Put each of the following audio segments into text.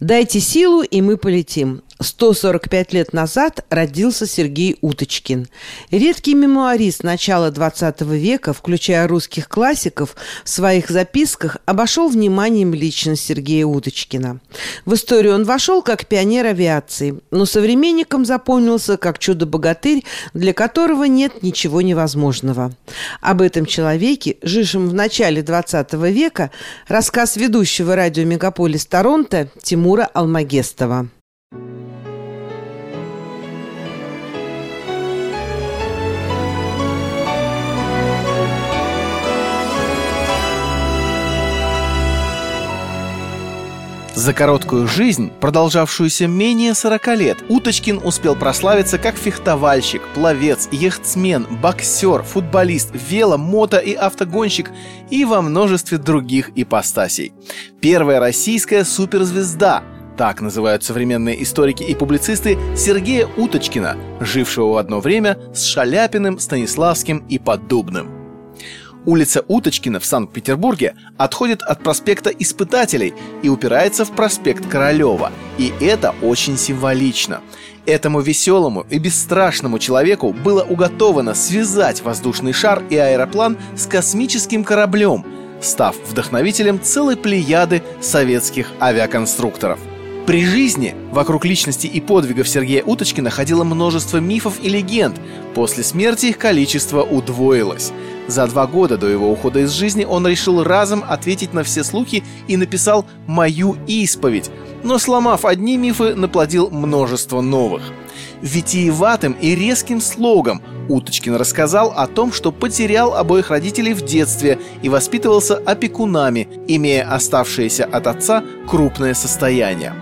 Дайте силу, и мы полетим. 145 лет назад родился Сергей Уточкин. Редкий мемуарист начала XX века, включая русских классиков, в своих записках обошел вниманием личность Сергея Уточкина. В историю он вошел как пионер авиации, но современникам запомнился как чудо-богатырь, для которого нет ничего невозможного. Об этом человеке, жившем в начале XX века, рассказ ведущего радио «Мегаполис Торонто» Тимура Алмагестова. За короткую жизнь, продолжавшуюся менее 40 лет, Уточкин успел прославиться как фехтовальщик, пловец, яхтсмен, боксер, футболист, вело, мото и автогонщик и во множестве других ипостасей. Первая российская суперзвезда, так называют современные историки и публицисты Сергея Уточкина, жившего в одно время с Шаляпиным, Станиславским и Поддубным. Улица Уточкина в Санкт-Петербурге отходит от проспекта Испытателей и упирается в проспект Королева. И это очень символично. Этому веселому и бесстрашному человеку было уготовано связать воздушный шар и аэроплан с космическим кораблем, став вдохновителем целой плеяды советских авиаконструкторов – при жизни вокруг личности и подвигов Сергея Уточкина ходило множество мифов и легенд. После смерти их количество удвоилось. За два года до его ухода из жизни он решил разом ответить на все слухи и написал «Мою исповедь», но сломав одни мифы, наплодил множество новых. Витиеватым и резким слогом Уточкин рассказал о том, что потерял обоих родителей в детстве и воспитывался опекунами, имея оставшееся от отца крупное состояние.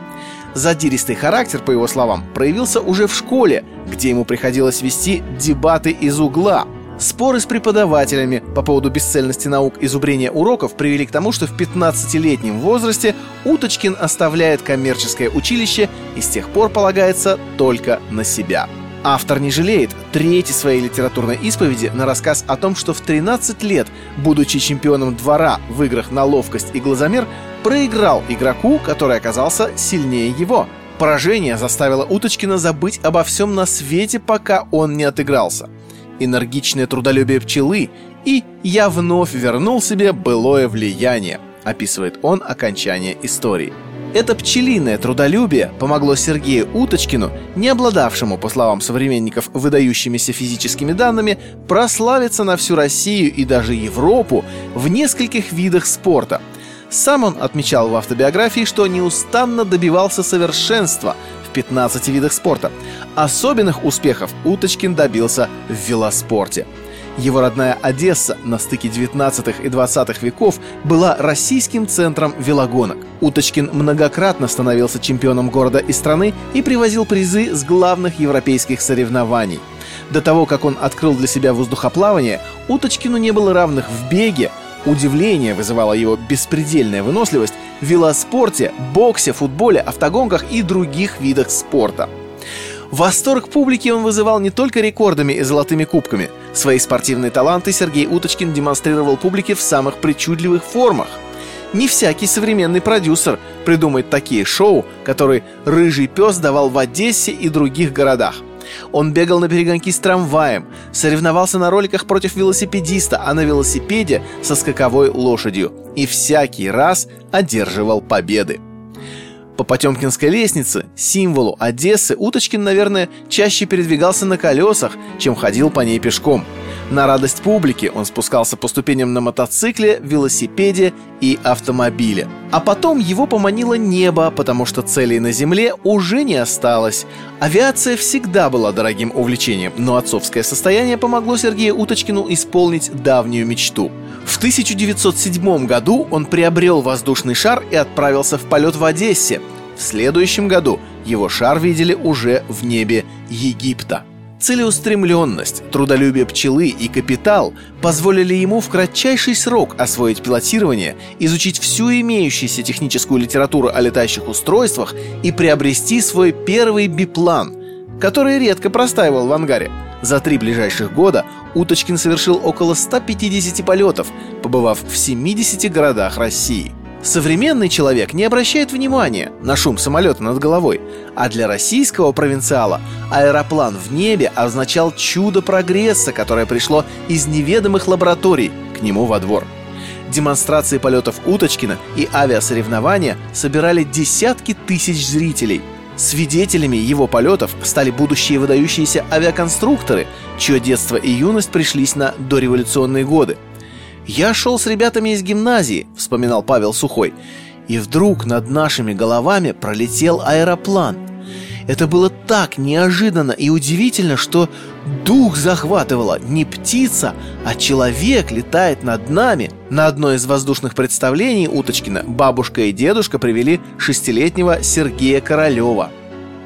Задиристый характер, по его словам, проявился уже в школе, где ему приходилось вести дебаты из угла. Споры с преподавателями по поводу бесцельности наук и зубрения уроков привели к тому, что в 15-летнем возрасте Уточкин оставляет коммерческое училище и с тех пор полагается только на себя. Автор не жалеет третьей своей литературной исповеди на рассказ о том, что в 13 лет, будучи чемпионом двора в играх на ловкость и глазомер, проиграл игроку, который оказался сильнее его. Поражение заставило Уточкина забыть обо всем на свете, пока он не отыгрался. Энергичное трудолюбие пчелы и «я вновь вернул себе былое влияние», описывает он окончание истории. Это пчелиное трудолюбие помогло Сергею Уточкину, не обладавшему, по словам современников, выдающимися физическими данными, прославиться на всю Россию и даже Европу в нескольких видах спорта. Сам он отмечал в автобиографии, что неустанно добивался совершенства в 15 видах спорта. Особенных успехов Уточкин добился в велоспорте – его родная Одесса на стыке 19 и 20 веков была российским центром велогонок. Уточкин многократно становился чемпионом города и страны и привозил призы с главных европейских соревнований. До того, как он открыл для себя воздухоплавание, Уточкину не было равных в беге, Удивление вызывала его беспредельная выносливость в велоспорте, боксе, футболе, автогонках и других видах спорта. Восторг публики он вызывал не только рекордами и золотыми кубками. Свои спортивные таланты Сергей Уточкин демонстрировал публике в самых причудливых формах. Не всякий современный продюсер придумает такие шоу, которые «Рыжий пес» давал в Одессе и других городах. Он бегал на перегонки с трамваем, соревновался на роликах против велосипедиста, а на велосипеде со скаковой лошадью и всякий раз одерживал победы. По Потемкинской лестнице, символу Одессы, Уточкин, наверное, чаще передвигался на колесах, чем ходил по ней пешком. На радость публики он спускался по ступеням на мотоцикле, велосипеде и автомобиле. А потом его поманило небо, потому что целей на земле уже не осталось. Авиация всегда была дорогим увлечением, но отцовское состояние помогло Сергею Уточкину исполнить давнюю мечту – в 1907 году он приобрел воздушный шар и отправился в полет в Одессе. В следующем году его шар видели уже в небе Египта. Целеустремленность, трудолюбие пчелы и капитал позволили ему в кратчайший срок освоить пилотирование, изучить всю имеющуюся техническую литературу о летающих устройствах и приобрести свой первый биплан, который редко простаивал в ангаре – за три ближайших года Уточкин совершил около 150 полетов, побывав в 70 городах России. Современный человек не обращает внимания на шум самолета над головой, а для российского провинциала аэроплан в небе означал чудо прогресса, которое пришло из неведомых лабораторий к нему во двор. Демонстрации полетов Уточкина и авиасоревнования собирали десятки тысяч зрителей. Свидетелями его полетов стали будущие выдающиеся авиаконструкторы, чье детство и юность пришлись на дореволюционные годы – «Я шел с ребятами из гимназии», — вспоминал Павел Сухой, «и вдруг над нашими головами пролетел аэроплан. Это было так неожиданно и удивительно, что дух захватывало. Не птица, а человек летает над нами. На одно из воздушных представлений Уточкина бабушка и дедушка привели шестилетнего Сергея Королева.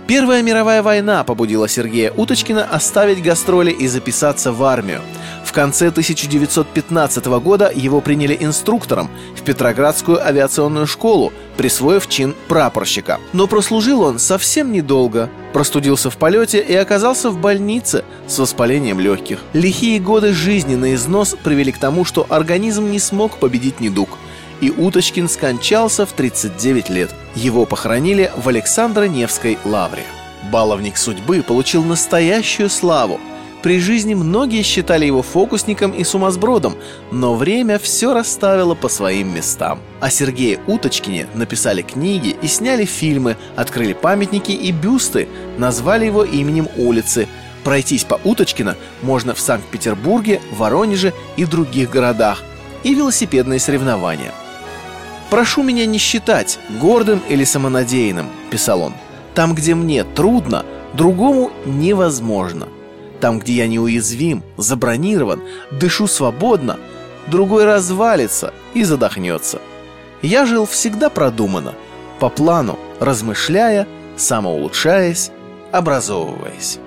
Первая мировая война побудила Сергея Уточкина оставить гастроли и записаться в армию – конце 1915 года его приняли инструктором в Петроградскую авиационную школу, присвоив чин прапорщика. Но прослужил он совсем недолго. Простудился в полете и оказался в больнице с воспалением легких. Лихие годы жизни на износ привели к тому, что организм не смог победить недуг и Уточкин скончался в 39 лет. Его похоронили в Александро-Невской лавре. Баловник судьбы получил настоящую славу – при жизни многие считали его фокусником и сумасбродом, но время все расставило по своим местам. О Сергее Уточкине написали книги и сняли фильмы, открыли памятники и бюсты, назвали его именем улицы. Пройтись по Уточкина можно в Санкт-Петербурге, Воронеже и других городах. И велосипедные соревнования. «Прошу меня не считать гордым или самонадеянным», – писал он. «Там, где мне трудно, другому невозможно». Там, где я неуязвим, забронирован, дышу свободно, другой развалится и задохнется. Я жил всегда продуманно, по плану, размышляя, самоулучшаясь, образовываясь.